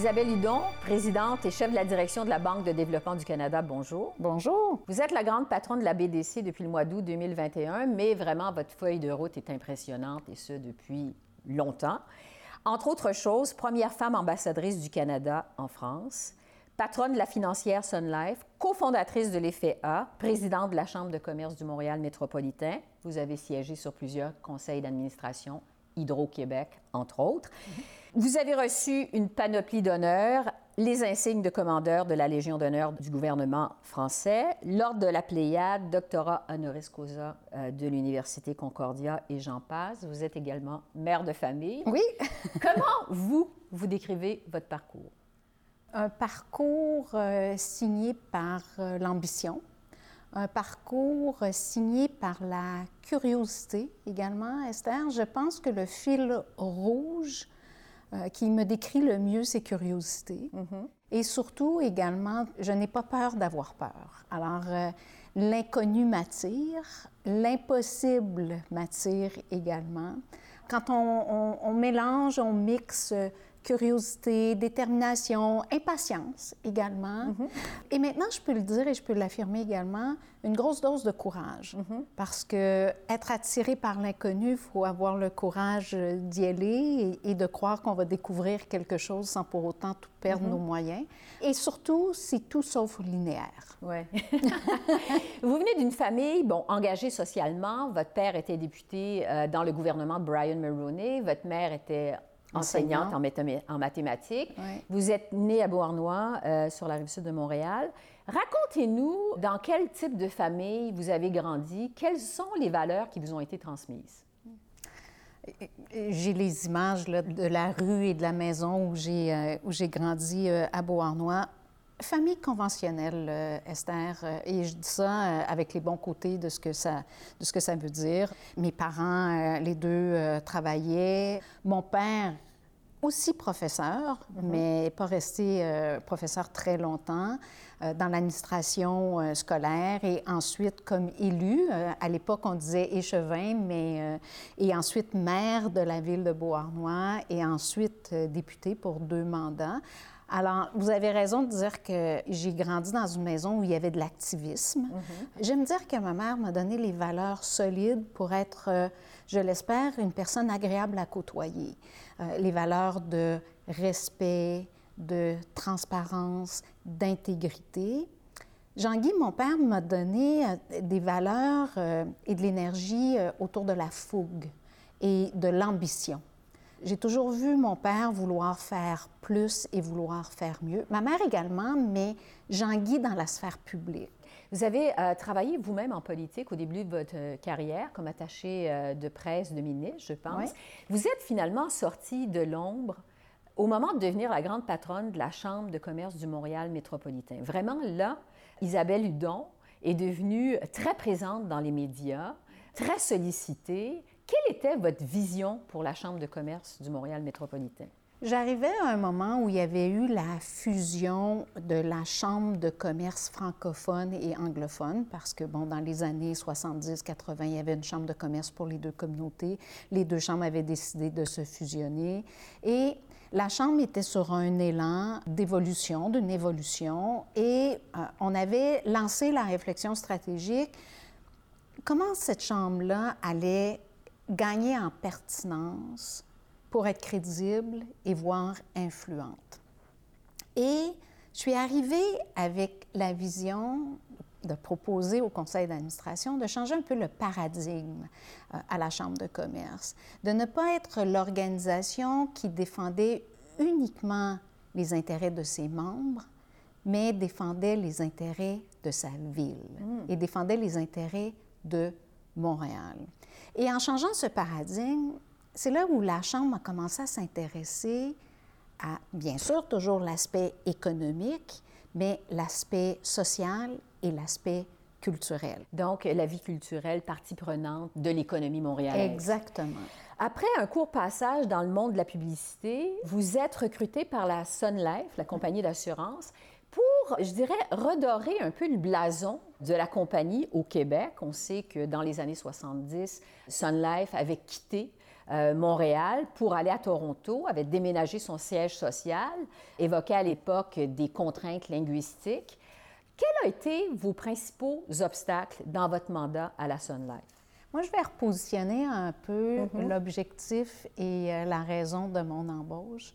Isabelle Hudon, présidente et chef de la direction de la Banque de développement du Canada, bonjour. Bonjour. Vous êtes la grande patronne de la BDC depuis le mois d'août 2021, mais vraiment, votre feuille de route est impressionnante et ce, depuis longtemps. Entre autres choses, première femme ambassadrice du Canada en France, patronne de la financière Sun Life, cofondatrice de l'effet A, présidente de la Chambre de commerce du Montréal métropolitain. Vous avez siégé sur plusieurs conseils d'administration Hydro-Québec, entre autres. Vous avez reçu une panoplie d'honneurs, les insignes de commandeur de la Légion d'honneur du gouvernement français, l'ordre de la Pléiade, doctorat honoris causa euh, de l'Université Concordia et j'en passe. Vous êtes également mère de famille. Oui. Comment vous, vous décrivez votre parcours? Un parcours euh, signé par euh, l'ambition, un parcours signé par la curiosité également, Esther. Je pense que le fil rouge euh, qui me décrit le mieux, c'est curiosité. Mm-hmm. Et surtout également, je n'ai pas peur d'avoir peur. Alors, euh, l'inconnu m'attire, l'impossible m'attire également. Quand on, on, on, mélange, on mixe curiosité, détermination, impatience également. Mm-hmm. Et maintenant, je peux le dire et je peux l'affirmer également, une grosse dose de courage. Mm-hmm. Parce que être attiré par l'inconnu, il faut avoir le courage d'y aller et, et, de croire qu'on va découvrir quelque chose sans pour autant tout perdre Mm-hmm. nos moyens. Et surtout, c'est tout sauf linéaire. Ouais. Vous venez d'une famille, bon, engagée socialement. Votre père était député euh, dans le gouvernement de Brian Mulroney. Votre mère était enseignante en, en, mathématiques. Oui. Vous êtes née à Beauharnois, euh, sur la rive sud de Montréal. Racontez-nous dans quel type de famille vous avez grandi, quelles sont les valeurs qui vous ont été transmises? J'ai les images là, de la rue et de la maison où j'ai euh, grandi euh, à Beauharnois. Famille conventionnelle, euh, Esther, euh, et je dis ça euh, avec les bons côtés de ce que ça, de ce que ça veut dire. Mes parents, les deux, travaillaient. Mon père, aussi professeur, mm -hmm. mais pas resté euh, professeur très longtemps euh, dans l'administration euh, scolaire et ensuite comme élu. à l'époque, on disait échevin, mais et ensuite maire de la ville de Beauharnois et ensuite député pour deux mandats. Alors, vous avez raison de dire que j'ai grandi dans une maison où il y avait de l'activisme. Mm -hmm. J'aime dire que ma mère m'a donné les valeurs solides pour être, euh, je l'espère, une personne agréable à côtoyer. Euh, les valeurs de respect, de transparence, d'intégrité. Jean-Guy, mon père, m'a donné euh, des valeurs et de l'énergie autour de la fougue et de l'ambition. J'ai toujours vu mon père vouloir faire plus et vouloir faire mieux. Ma mère également, mais Jean-Guy dans la sphère publique. Vous avez euh, travaillé vous-même en politique au début de votre carrière comme attaché euh, de presse de ministre, je pense. Oui. Vous êtes finalement sorti de l'ombre au moment de devenir la grande patronne de la Chambre de commerce du Montréal métropolitain. Vraiment, là, Isabelle Hudon est devenue très présente dans les médias, très sollicitée. Quelle était votre vision pour la Chambre de commerce du Montréal métropolitain? J'arrivais à un moment où il y avait eu la fusion de la Chambre de commerce francophone et anglophone, parce que, bon, dans les années 70-80, il y avait une Chambre de commerce pour les deux communautés. Les deux chambres avaient décidé de se fusionner. Et la Chambre était sur un élan d'évolution, d'une évolution, et euh, on avait lancé la réflexion stratégique. Comment cette Chambre-là allait gagner en pertinence pour être crédible et voire influente. Et je suis arrivée avec la vision de proposer au conseil d'administration de changer un peu le paradigme euh, à la Chambre de commerce, de ne pas être l'organisation qui défendait uniquement les intérêts de ses membres, mais défendait les intérêts de sa ville mmh. et défendait les intérêts de Montréal. Et en changeant ce paradigme, c'est là où la Chambre a commencé à s'intéresser à, bien sûr, toujours l'aspect économique, mais l'aspect social et l'aspect culturel. Donc, la vie culturelle, partie prenante de l'économie montréalaise. Exactement. Après un court passage dans le monde de la publicité, vous êtes recruté par la Sun Life, la compagnie d'assurance, pour, je dirais, redorer un peu le blason de la compagnie au Québec. On sait que dans les années 70, Sun Life avait quitté euh, Montréal pour aller à Toronto, avait déménagé son siège social, évoquait à l'époque des contraintes linguistiques. Quels ont été vos principaux obstacles dans votre mandat à la Sun Life? Moi, je vais repositionner un peu mm-hmm. l'objectif et euh, la raison de mon embauche.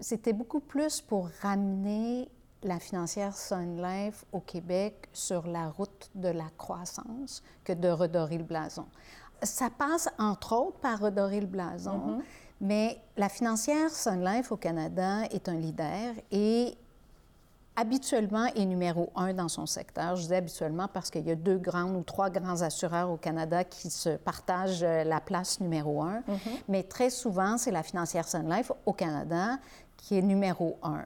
C'était beaucoup plus pour ramener la financière Sun Life au Québec sur la route de la croissance que de redorer le blason. Ça passe entre autres par redorer le blason, mm-hmm. mais la financière Sun Life au Canada est un leader et habituellement est numéro un dans son secteur. Je dis habituellement parce qu'il y a deux grands ou trois grands assureurs au Canada qui se partagent euh, la place numéro un. Mm-hmm. Mais très souvent, c'est la financière Sun Life au Canada qui est numéro un.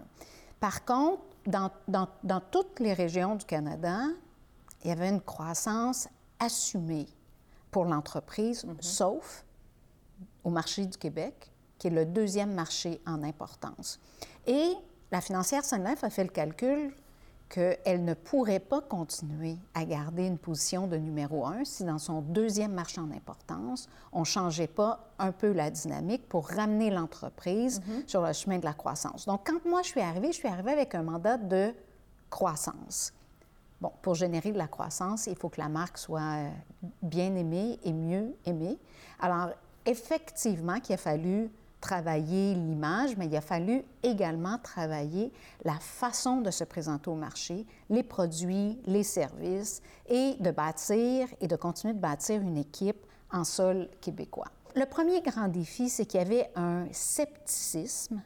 Par contre, dans, dans, dans toutes les régions du Canada, il y avait une croissance assumée pour l'entreprise, mm-hmm. sauf au marché du Québec, qui est le deuxième marché en importance. Et la financière Life a fait le calcul qu'elle ne pourrait pas continuer à garder une position de numéro un si dans son deuxième marché en importance, on ne changeait pas un peu la dynamique pour ramener l'entreprise mm-hmm. sur le chemin de la croissance. Donc, quand moi je suis arrivée, je suis arrivée avec un mandat de croissance. Bon, pour générer de la croissance, il faut que la marque soit euh, bien aimée et mieux aimée. Alors, effectivement, qu'il a fallu travailler l'image, mais il a fallu également travailler la façon de se présenter au marché, les produits, les services, et de bâtir et de continuer de bâtir une équipe en sol québécois. Le premier grand défi, c'est qu'il y avait un scepticisme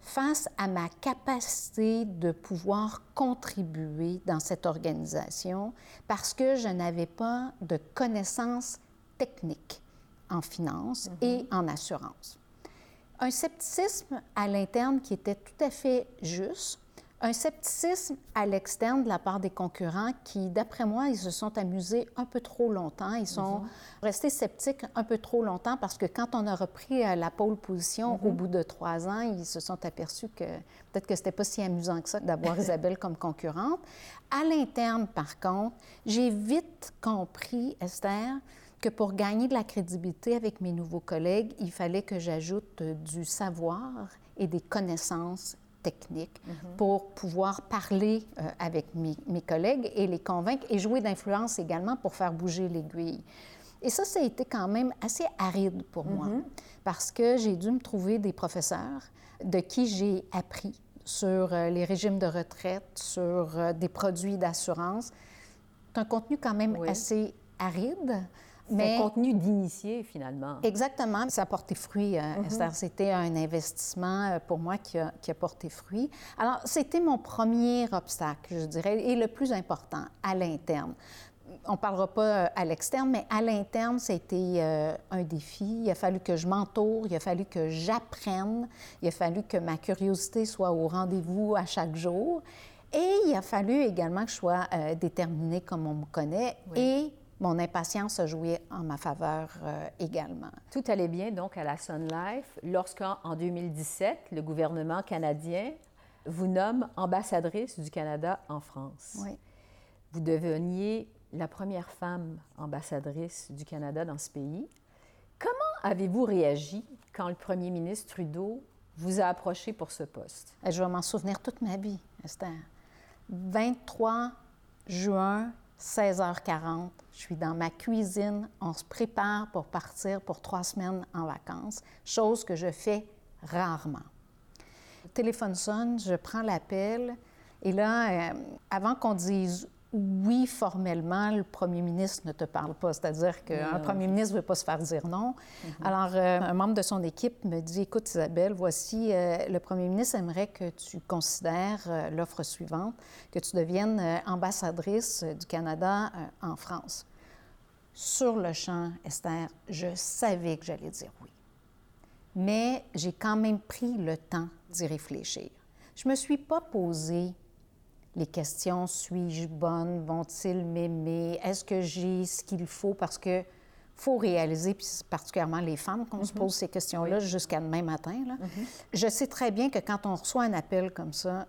face à ma capacité de pouvoir contribuer dans cette organisation parce que je n'avais pas de connaissances techniques en finance mm-hmm. et en assurance un scepticisme à l'interne qui était tout à fait juste, un scepticisme à l'externe de la part des concurrents qui, d'après moi, ils se sont amusés un peu trop longtemps. Ils sont mhm. restés sceptiques un peu trop longtemps parce que quand on a repris euh, la pole position au mhm. bout de trois ans, ils se sont aperçus que peut-être que c'était pas si amusant que ça d'avoir Isabelle comme concurrente. À l'interne, par contre, j'ai vite compris, Esther, que pour gagner de la crédibilité avec mes nouveaux collègues, il fallait que j'ajoute du savoir et des connaissances techniques mhm. pour pouvoir parler euh, avec mes, collègues et les convaincre et jouer d'influence également pour faire bouger l'aiguille. Et ça, ça a été quand même assez aride pour moi mhm. parce que j'ai dû me trouver des professeurs de qui j'ai appris sur euh, les régimes de retraite, sur euh, des produits d'assurance. C'est un contenu quand même assez aride. Mais... un contenu d'initié, finalement. Exactement. Ça a porté fruit, euh, mm-hmm. Esther. C'était un investissement euh, pour moi qui a, qui a porté fruit. Alors, c'était mon premier obstacle, je dirais, et le plus important à l'interne. On ne parlera pas euh, à l'externe, mais à l'interne, c'était un défi. Il a fallu que je m'entoure, il a fallu que j'apprenne, il a fallu que ma curiosité soit au rendez-vous à chaque jour. Et il a fallu également que je sois déterminée comme on me connaît et mon impatience a joué en ma faveur euh, également. Tout allait bien donc à la Sun Life lorsqu'en 2017, le gouvernement canadien vous nomme ambassadrice du Canada en France. Oui. Vous deveniez la première femme ambassadrice du Canada dans ce pays. Comment avez-vous réagi quand le premier ministre Trudeau vous a approché pour ce poste? Je vais m'en souvenir toute ma vie, Esther. 23 juin 16h40, je suis dans ma cuisine, on se prépare pour partir pour trois semaines en vacances, chose que je fais rarement. Le téléphone sonne, je prends l'appel et là, euh, avant qu'on dise oui, formellement, le premier ministre ne te parle pas. C'est-à-dire qu'un premier ministre ne veut pas se faire dire non. Mm-hmm. Alors, euh, un membre de son équipe me dit Écoute, Isabelle, voici, euh, le premier ministre aimerait que tu considères euh, l'offre suivante, que tu deviennes ambassadrice du Canada en France. Sur le champ, Esther, je savais que j'allais dire oui. Mais j'ai quand même pris le temps d'y réfléchir. Je ne me suis pas posé les questions suis-je bonne, vont-ils m'aimer, est-ce que j'ai ce qu'il faut? Parce que faut réaliser, puis particulièrement les femmes, qu'on se mhm. pose ces questions-là jusqu'à demain matin. Là. Mhm. Je sais très bien que quand on reçoit un appel comme ça,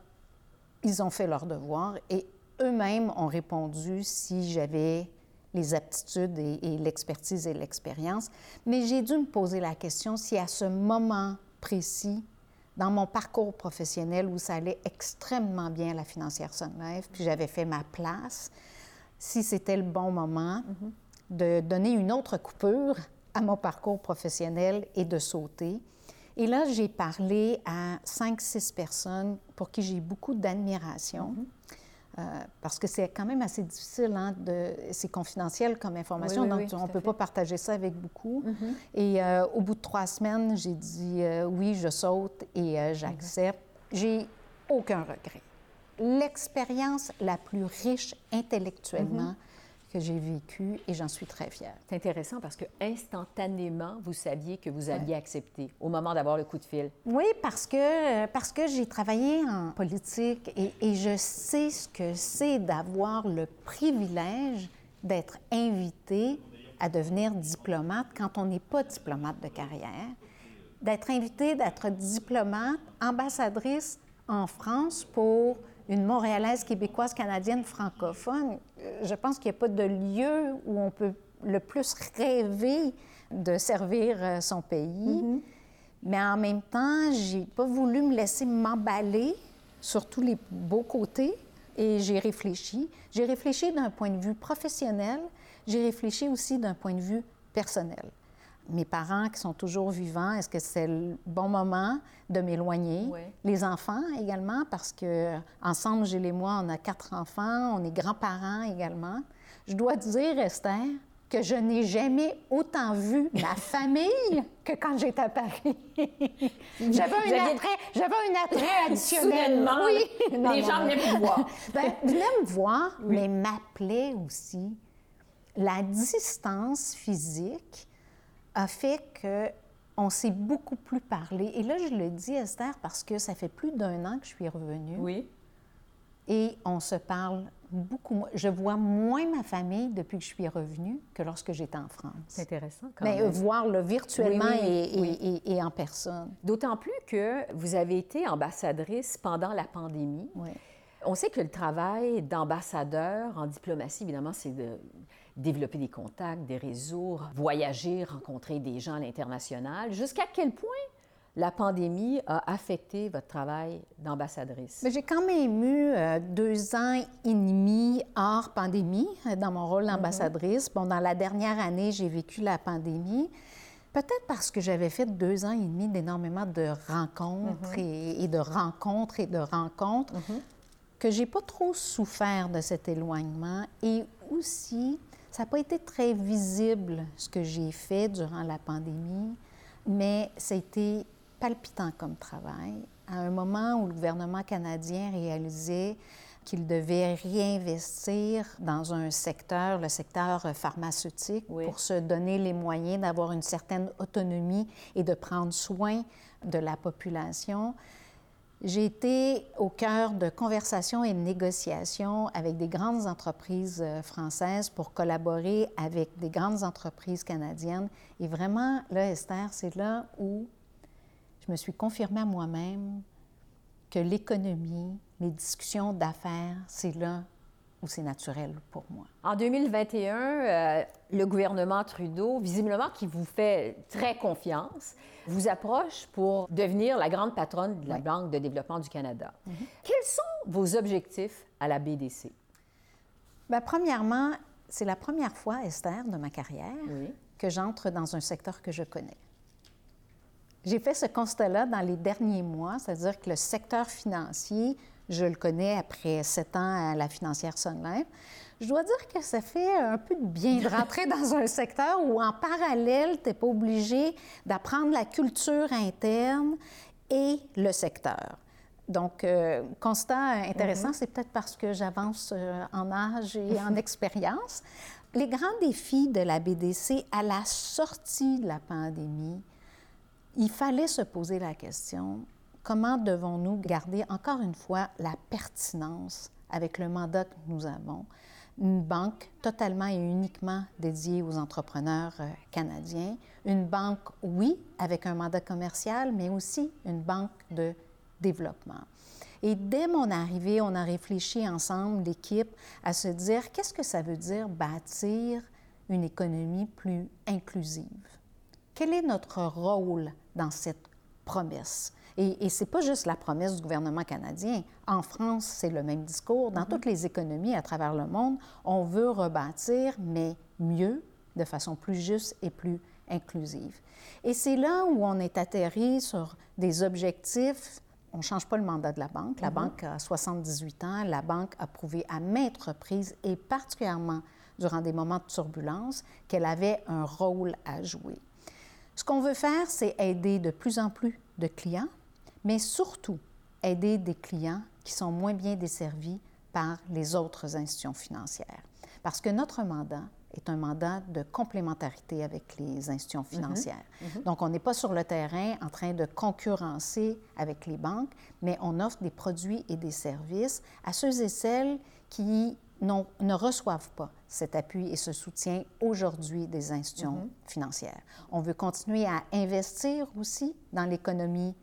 ils ont fait leur devoir et eux-mêmes ont répondu si j'avais les aptitudes et l'expertise et l'expérience. Mais j'ai dû me poser la question si à ce moment précis, dans mon parcours professionnel où ça allait extrêmement bien à la financière Sun Life, puis j'avais fait ma place, si c'était le bon moment de donner une autre coupure à mon parcours professionnel et de sauter. Et là, j'ai parlé à cinq, six personnes pour qui j'ai beaucoup d'admiration. Euh, parce que c'est quand même assez difficile, hein, de, c'est confidentiel comme information, Oui, oui, donc oui, on ne peut pas partager ça avec beaucoup. Et euh, au bout de trois semaines, j'ai dit euh, oui, je saute et j'accepte. J'ai aucun regret. L'expérience la plus riche intellectuellement que j'ai vécue et j'en suis très fière. C'est intéressant parce que instantanément, vous saviez que vous alliez accepter au moment d'avoir le coup de fil. Oui, parce que, parce que j'ai travaillé en politique et, et je sais ce que c'est d'avoir le privilège d'être invité à devenir diplomate quand on n'est pas diplomate de carrière, d'être invité d'être diplomate, ambassadrice en France pour une Montréalaise québécoise canadienne francophone. Je pense qu'il n'y a pas de lieu où on peut le plus rêver de servir euh, son pays. Mais en même temps, j'ai pas voulu me laisser m'emballer sur tous les beaux côtés et j'ai réfléchi. J'ai réfléchi d'un point de vue professionnel, j'ai réfléchi aussi d'un point de vue personnel. Mes parents qui sont toujours vivants, est-ce que c'est le bon moment de m'éloigner? Les enfants également, parce que ensemble, Gilles et moi, on a quatre enfants, on est grands-parents également. Je dois dire, Esther, que je n'ai jamais autant vu ma famille que quand j'étais à Paris. j'avais un aviez- attrait, j'avais un attrait additionnel. Oui. Non, les non, gens venaient vous voir. Ben, venaient me voir, mais m'appelaient aussi. La distance physique a fait que on s'est beaucoup plus parlé. Et là, je le dis, Esther, parce que ça fait plus d'un an que je suis revenue Oui. et on se parle beaucoup moins. Je vois moins ma famille depuis que je suis revenue que lorsque j'étais en France. C'est intéressant quand Mais euh, même. voir le virtuellement Oui, oui, et, et- oui. et- et en personne. D'autant plus que vous avez été ambassadrice pendant la pandémie. Oui. On sait que le travail d'ambassadeur en diplomatie, évidemment, c'est de développer des contacts, des réseaux, voyager, rencontrer des gens à l'international. Jusqu'à quel point la pandémie a affecté votre travail d'ambassadrice? J'ai quand même eu euh, deux ans et demi hors pandémie euh, dans mon rôle d'ambassadrice. Bon, dans la dernière année, j'ai vécu la pandémie. Peut-être parce que j'avais fait deux ans et demi d'énormément de rencontres et, et de rencontres et de rencontres, que j'ai pas trop souffert de cet éloignement. Et aussi, ça n'a pas été très visible ce que j'ai fait durant la pandémie, mais ça a été palpitant comme travail. À un moment où le gouvernement canadien réalisait qu'il devait réinvestir dans un secteur, le secteur pharmaceutique, Oui. pour se donner les moyens d'avoir une certaine autonomie et de prendre soin de la population. J'ai été au cœur de conversations et de négociations avec des grandes entreprises euh, françaises pour collaborer avec des grandes entreprises canadiennes. Et vraiment, là, Esther, c'est là où je me suis confirmée à moi-même que l'économie, les discussions d'affaires, c'est là où c'est naturel pour moi? En 2021, euh, le gouvernement Trudeau, visiblement qui vous fait très confiance, vous approche pour devenir la grande patronne de la Oui. Banque de développement du Canada. Quels sont vos objectifs à la BDC? Bien, premièrement, c'est la première fois, Esther, de ma carrière, Oui. que j'entre dans un secteur que je connais. J'ai fait ce constat-là dans les derniers mois, c'est-à-dire que le secteur financier, je le connais après sept ans à la financière Sun Life. Je dois dire que ça fait un peu de bien de rentrer dans un secteur où, en parallèle, tu n'es pas obligé d'apprendre la culture interne et le secteur. Donc, euh, constat intéressant, c'est peut-être parce que j'avance euh, en âge et en expérience. Les grands défis de la BDC à la sortie de la pandémie, il fallait se poser la question, comment devons-nous garder encore une fois la pertinence avec le mandat que nous avons? Une banque totalement et uniquement dédiée aux entrepreneurs euh, canadiens. Une banque, oui, avec un mandat commercial, mais aussi une banque de développement. Et dès mon arrivée, on a réfléchi ensemble, l'équipe, à se dire qu'est-ce que ça veut dire bâtir une économie plus inclusive? Quel est notre rôle dans cette promesse? Et, et ce n'est pas juste la promesse du gouvernement canadien. En France, c'est le même discours. Dans mm-hmm. toutes les économies à travers le monde, on veut rebâtir, mais mieux, de façon plus juste et plus inclusive. Et c'est là où on est atterri sur des objectifs. On ne change pas le mandat de la banque. La mm-hmm. banque a 78 ans. La banque a prouvé à maintes reprises, et particulièrement durant des moments de turbulence, qu'elle avait un rôle à jouer. Ce qu'on veut faire, c'est aider de plus en plus de clients mais surtout aider des clients qui sont moins bien desservis par les autres institutions financières. Parce que notre mandat est un mandat de complémentarité avec les institutions mhm. financières. Mhm. Donc, on n'est pas sur le terrain en train de concurrencer avec les banques, mais on offre des produits et des services à ceux et celles qui ne reçoivent pas cet appui et ce soutien aujourd'hui des institutions mhm. financières. On veut continuer à investir aussi dans l'économie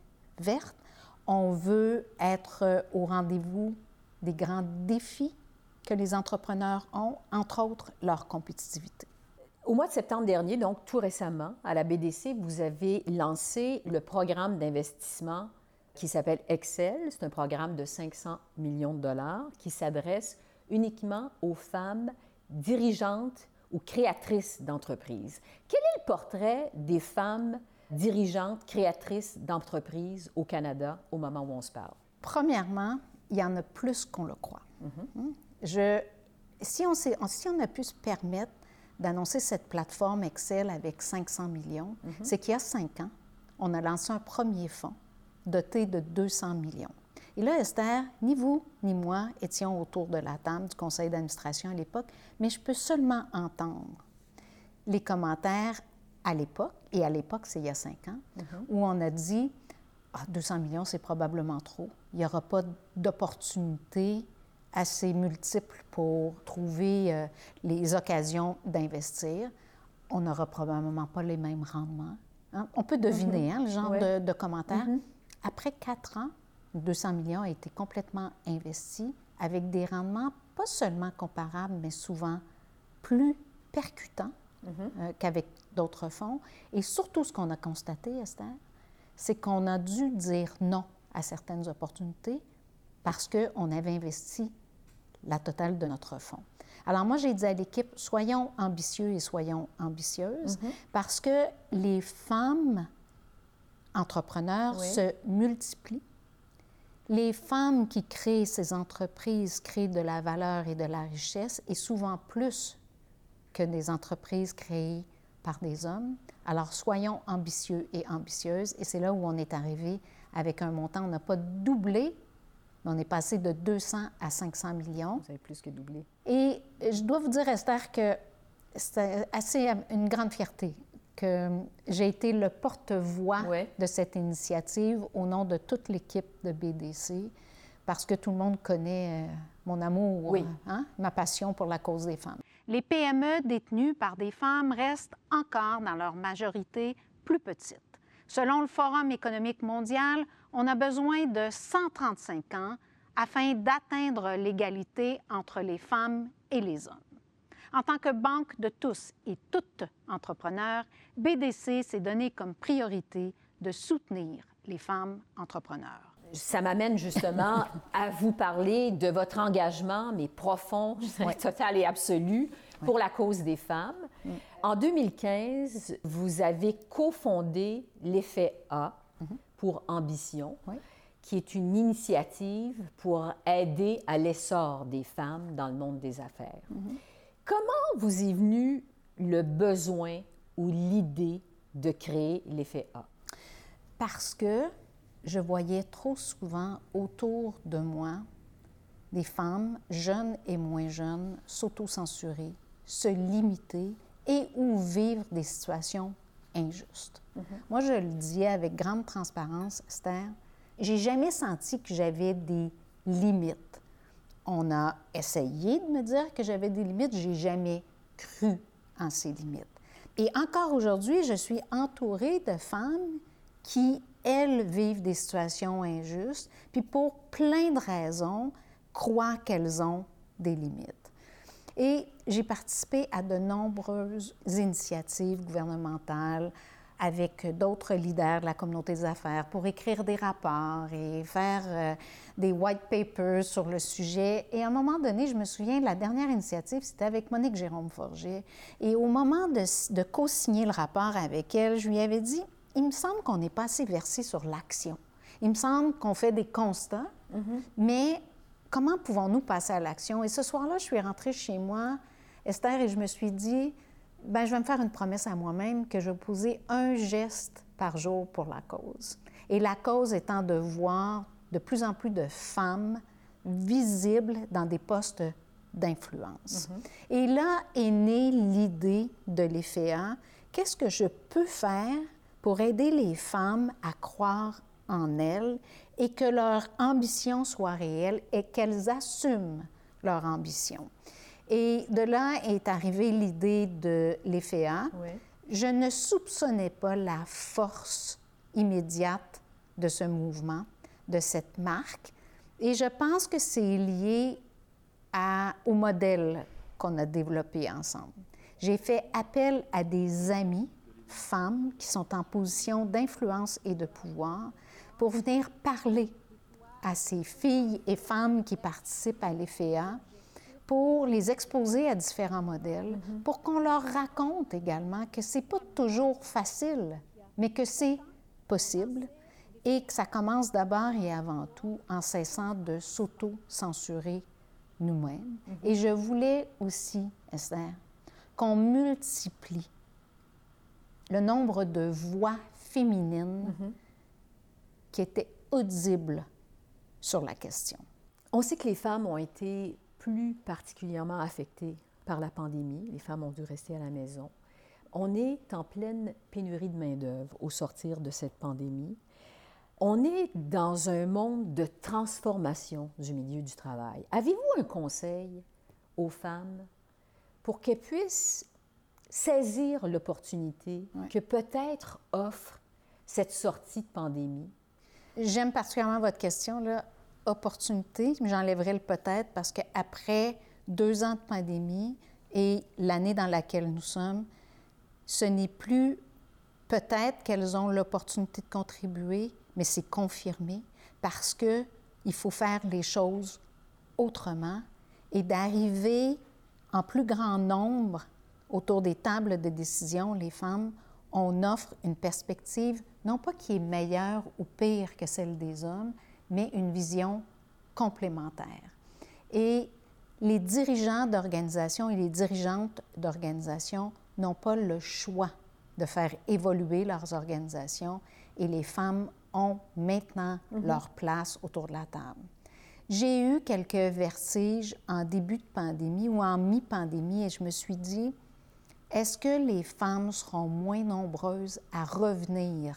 On veut être au rendez-vous des grands défis que les entrepreneurs ont, entre autres leur compétitivité. Au mois de septembre dernier, donc tout récemment, à la BDC, vous avez lancé le programme d'investissement qui s'appelle Excel. C'est un programme de 500 millions de dollars qui s'adresse uniquement aux femmes dirigeantes ou créatrices d'entreprises. Quel est le portrait des femmes dirigeante, créatrice d'entreprise au Canada au moment où on se parle? Premièrement, il y en a plus qu'on le croit. Mm-hmm. Je, si, on si on a pu se permettre d'annoncer cette plateforme Excel avec 500 millions, mm-hmm. c'est qu'il y a cinq ans, on a lancé un premier fonds doté de 200 millions. Et là, Esther, ni vous ni moi étions autour de la table du conseil d'administration à l'époque, mais je peux seulement entendre les commentaires à l'époque, et à l'époque, c'est il y a cinq ans, mhm. où on a dit ah, 200 millions, c'est probablement trop. Il n'y aura pas d'opportunités assez multiples pour trouver euh, les occasions d'investir. On n'aura probablement pas les mêmes rendements. Hein. On peut deviner mhm. hein, le genre de, commentaires. Mhm. Après quatre ans, 200 millions a été complètement investi avec des rendements pas seulement comparables, mais souvent plus percutants euh, qu'avec d'autres fonds. Et surtout, ce qu'on a constaté, Esther, c'est qu'on a dû dire non à certaines opportunités parce qu'on avait investi la totale de notre fonds. Alors moi, j'ai dit à l'équipe, soyons ambitieux et soyons ambitieuses mm-hmm. parce que les femmes entrepreneurs se multiplient. Les femmes qui créent ces entreprises créent de la valeur et de la richesse et souvent plus que des entreprises créées par des hommes. Alors, soyons ambitieux et ambitieuses. Et c'est là où on est arrivé avec un montant. On n'a pas doublé, mais on est passé de 200 à 500 millions. Vous avez plus que doublé. Et je dois vous dire, Esther, que c'est assez une grande fierté que j'ai été le porte-voix de cette initiative au nom de toute l'équipe de BDC, parce que tout le monde connaît euh, mon amour, hein, ma passion pour la cause des femmes les PME détenues par des femmes restent encore dans leur majorité plus petites. Selon le Forum économique mondial, on a besoin de 135 ans afin d'atteindre l'égalité entre les femmes et les hommes. En tant que banque de tous et toutes entrepreneurs, BDC s'est donné comme priorité de soutenir les femmes entrepreneurs ça m'amène justement à vous parler de votre engagement, mais profond, total et absolu, pour la cause des femmes. Mm. En 2015, vous avez cofondé l'effet A mm-hmm. pour Ambition, qui est une initiative pour aider à l'essor des femmes dans le monde des affaires. Mm-hmm. Comment vous est venu le besoin ou l'idée de créer l'effet A? Parce que je voyais trop souvent autour de moi des femmes, jeunes et moins jeunes, s'auto-censurer, se limiter et ou vivre des situations injustes. Mm-hmm. Moi, je le dis avec grande transparence, Esther, j'ai jamais senti que j'avais des limites. On a essayé de me dire que j'avais des limites, j'ai jamais cru en ces limites. Et encore aujourd'hui, je suis entourée de femmes qui elles vivent des situations injustes, puis pour plein de raisons, croient qu'elles ont des limites. Et j'ai participé à de nombreuses initiatives gouvernementales avec d'autres leaders de la communauté des affaires pour écrire des rapports et faire euh, des white papers sur le sujet. Et à un moment donné, je me souviens, la dernière initiative, c'était avec Monique Jérôme Forger. Et au moment de co-signer le rapport avec elle, je lui avais dit, il me semble qu'on n'est pas assez versé sur l'action. Il me semble qu'on fait des constats, mm-hmm. mais comment pouvons-nous passer à l'action? Et ce soir-là, je suis rentrée chez moi, Esther, et je me suis dit, ben, je vais me faire une promesse à moi-même que je vais poser un geste par jour pour la cause. Et la cause étant de voir de plus en plus de femmes visibles dans des postes d'influence. Mm-hmm. Et là est née l'idée de l'EFEA. Qu'est-ce que je peux faire pour aider les femmes à croire en elles et que leur ambition soit réelle et qu'elles assument leur ambition. Et de là est arrivée l'idée de l'EFEA. Je ne soupçonnais pas la force immédiate de ce mouvement, de cette marque, et je pense que c'est lié à, au modèle qu'on a développé ensemble. J'ai fait appel à des amis, femmes, qui sont en position d'influence et de pouvoir, pour venir parler à ces filles et femmes qui participent à l'EFEA, pour les exposer à différents modèles, mm-hmm. pour qu'on leur raconte également que c'est pas toujours facile, mais que c'est possible et que ça commence d'abord et avant tout en cessant de s'auto-censurer nous-mêmes. Mm-hmm. Et je voulais aussi, Esther, qu'on multiplie le nombre de voix féminines qui était audible sur la question. On sait que les femmes ont été plus particulièrement affectées par la pandémie. Les femmes ont dû rester à la maison. On est en pleine pénurie de main-d'œuvre au sortir de cette pandémie. On est dans un monde de transformation du milieu du travail. Avez-vous un conseil aux femmes pour qu'elles puissent saisir l'opportunité que peut-être offre cette sortie de pandémie? J'aime particulièrement votre question, là, opportunité, mais j'enlèverai le peut-être parce qu'après deux ans de pandémie et l'année dans laquelle nous sommes, ce n'est plus peut-être qu'elles ont l'opportunité de contribuer, mais c'est confirmé parce que il faut faire les choses autrement et d'arriver en plus grand nombre autour des tables de décision, les femmes, on offre une perspective, non pas qui est meilleure ou pire que celle des hommes, mais une vision complémentaire. Et les dirigeants d'organisation et les dirigeantes d'organisation n'ont pas le choix de faire évoluer leurs organisations et les femmes ont maintenant mm-hmm. leur place autour de la table. J'ai eu quelques vertiges en début de pandémie ou en mi-pandémie et je me suis dit, est-ce que les femmes seront moins nombreuses à revenir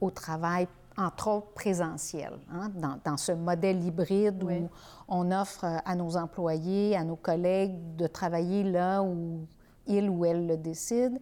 au travail, entre autres présentiel, hein, dans, ce modèle hybride où on offre à nos employés, à nos collègues de travailler là où ils ou elles le décident?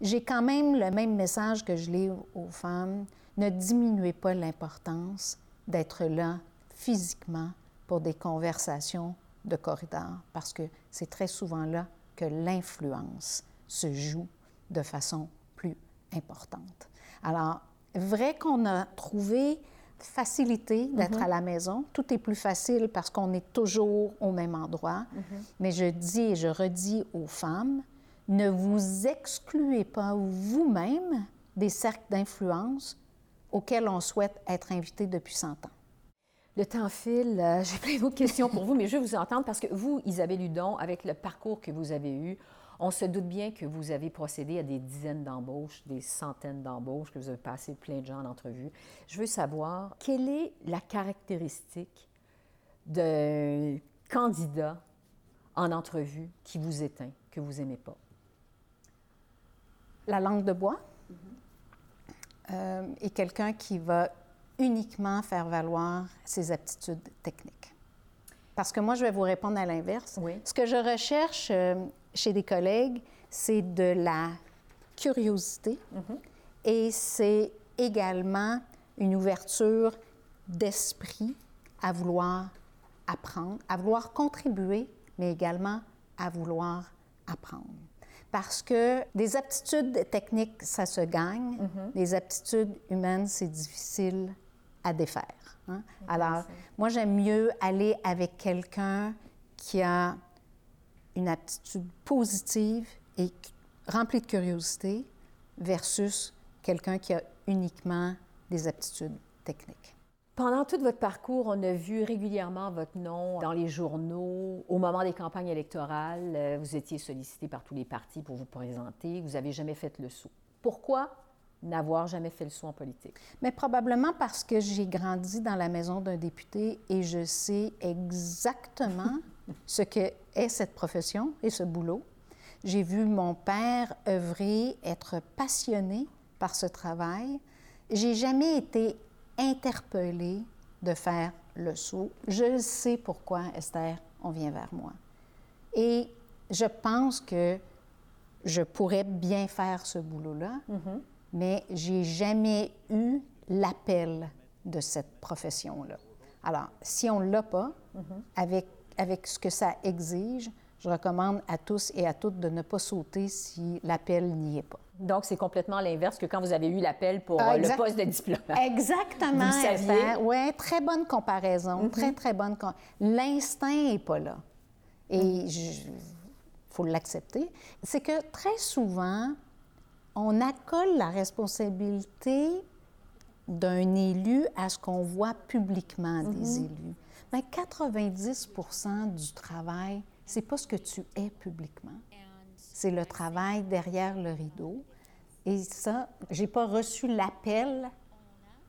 J'ai quand même le même message que je l'ai aux femmes. Ne diminuez pas l'importance d'être là physiquement pour des conversations de corridor, parce que c'est très souvent là que l'influence se joue de façon plus importante. Alors, vrai qu'on a trouvé facilité d'être mm-hmm. à la maison. Tout est plus facile parce qu'on est toujours au même endroit. Mm-hmm. Mais je dis et je redis aux femmes, ne vous excluez pas vous-même des cercles d'influence auxquels on souhaite être invité depuis 100 ans. Le temps file. Euh, j'ai plein d'autres questions pour vous, mais je vais vous entendre parce que vous, Isabelle Hudon, avec le parcours que vous avez eu, on se doute bien que vous avez procédé à des dizaines d'embauches, des centaines d'embauches, que vous avez passé plein de gens en entrevue. Je veux savoir quelle est la caractéristique d'un candidat en entrevue qui vous éteint, que vous n'aimez pas? La langue de bois euh, et quelqu'un qui va uniquement faire valoir ses aptitudes techniques. Parce que moi, je vais vous répondre à l'inverse. Oui. Ce que je recherche euh, chez des collègues, c'est de la curiosité mhm. et c'est également une ouverture d'esprit à vouloir apprendre, à vouloir contribuer, mais également à vouloir apprendre. Parce que des aptitudes techniques, ça se gagne. Mm-hmm. Les aptitudes humaines, c'est difficile à défaire. hein. Alors, moi, j'aime mieux aller avec quelqu'un qui a une aptitude positive et remplie de curiosité versus quelqu'un qui a uniquement des aptitudes techniques. Pendant tout votre parcours, on a vu régulièrement votre nom dans les journaux. Au moment des campagnes électorales, euh, vous étiez sollicité par tous les partis pour vous présenter. Vous n'avez jamais fait le saut. Pourquoi n'avoir jamais fait le saut en politique? Mais probablement parce que j'ai grandi dans la maison d'un député et je sais exactement ce que est cette profession et ce boulot. J'ai vu mon père œuvrer, être passionné par ce travail. J'ai jamais été interpellée de faire le saut. Je sais pourquoi, Esther, on vient vers moi. Et je pense que je pourrais bien faire ce boulot-là, mais j'ai jamais eu l'appel de cette profession-là. Alors, si on ne l'a pas, avec, avec ce que ça exige, je recommande à tous et à toutes de ne pas sauter si l'appel n'y est pas. Donc, c'est complètement l'inverse que quand vous avez eu l'appel pour Ah, euh, le poste de diplomate. Exactement. Oui, très bonne comparaison. Très, très bonne. L'instinct n'est pas là. Et il faut l'accepter. C'est que très souvent, on accole la responsabilité d'un élu à ce qu'on voit publiquement des élus. Mais 90% du travail, c'est pas ce que tu es publiquement. C'est le travail derrière le rideau. Et ça, j'ai pas reçu l'appel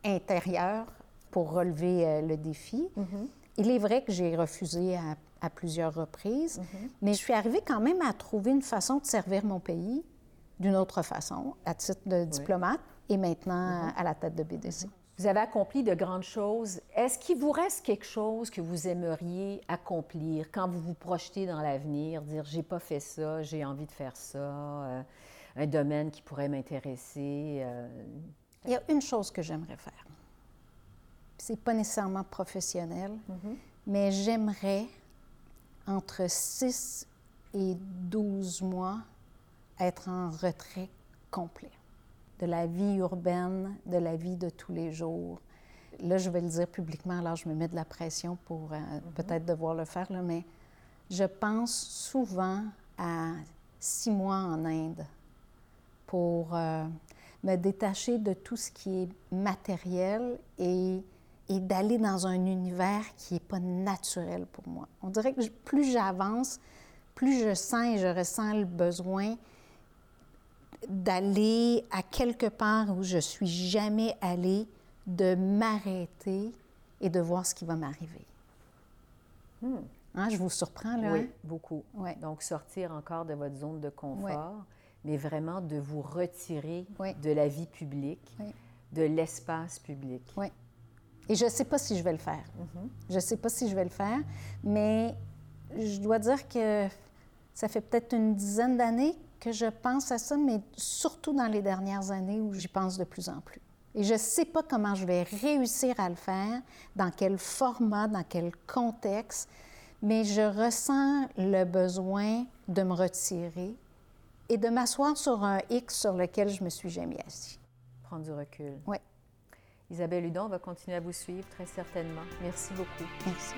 intérieur pour relever euh, le défi. Il est vrai que j'ai refusé à, à plusieurs reprises, mais je suis arrivée quand même à trouver une façon de servir mon pays d'une autre façon, à titre de diplomate et maintenant à la tête de BDC. Vous avez accompli de grandes choses. Est-ce qu'il vous reste quelque chose que vous aimeriez accomplir quand vous vous projetez dans l'avenir, dire j'ai pas fait ça, j'ai envie de faire ça, euh, un domaine qui pourrait m'intéresser? euh, Il y a une chose que j'aimerais faire. C'est pas nécessairement professionnel, mais j'aimerais, entre 6 et 12 mois, être en retrait complet de la vie urbaine, de la vie de tous les jours. Là, je vais le dire publiquement, alors je me mets de la pression pour euh, peut-être devoir le faire, là, mais je pense souvent à six mois en Inde pour euh, me détacher de tout ce qui est matériel et, et d'aller dans un univers qui n'est pas naturel pour moi. On dirait que plus j'avance, plus je sens et je ressens le besoin d'aller à quelque part où je suis jamais allée, de m'arrêter et de voir ce qui va m'arriver. Hein, je vous surprends, là? Oui, hein? beaucoup. Ouais. Donc, sortir encore de votre zone de confort, mais vraiment de vous retirer de la vie publique, de l'espace public. Oui. Et je ne sais pas si je vais le faire. Je ne sais pas si je vais le faire, mais je dois dire que ça fait peut-être une dizaine d'années que je pense à ça, mais surtout dans les dernières années où j'y pense de plus en plus. Et je ne sais pas comment je vais réussir à le faire, dans quel format, dans quel contexte, mais je ressens le besoin de me retirer et de m'asseoir sur un X sur lequel je me suis jamais assis. Prendre du recul. Oui, Isabelle Hudon va continuer à vous suivre très certainement. Merci beaucoup. merci.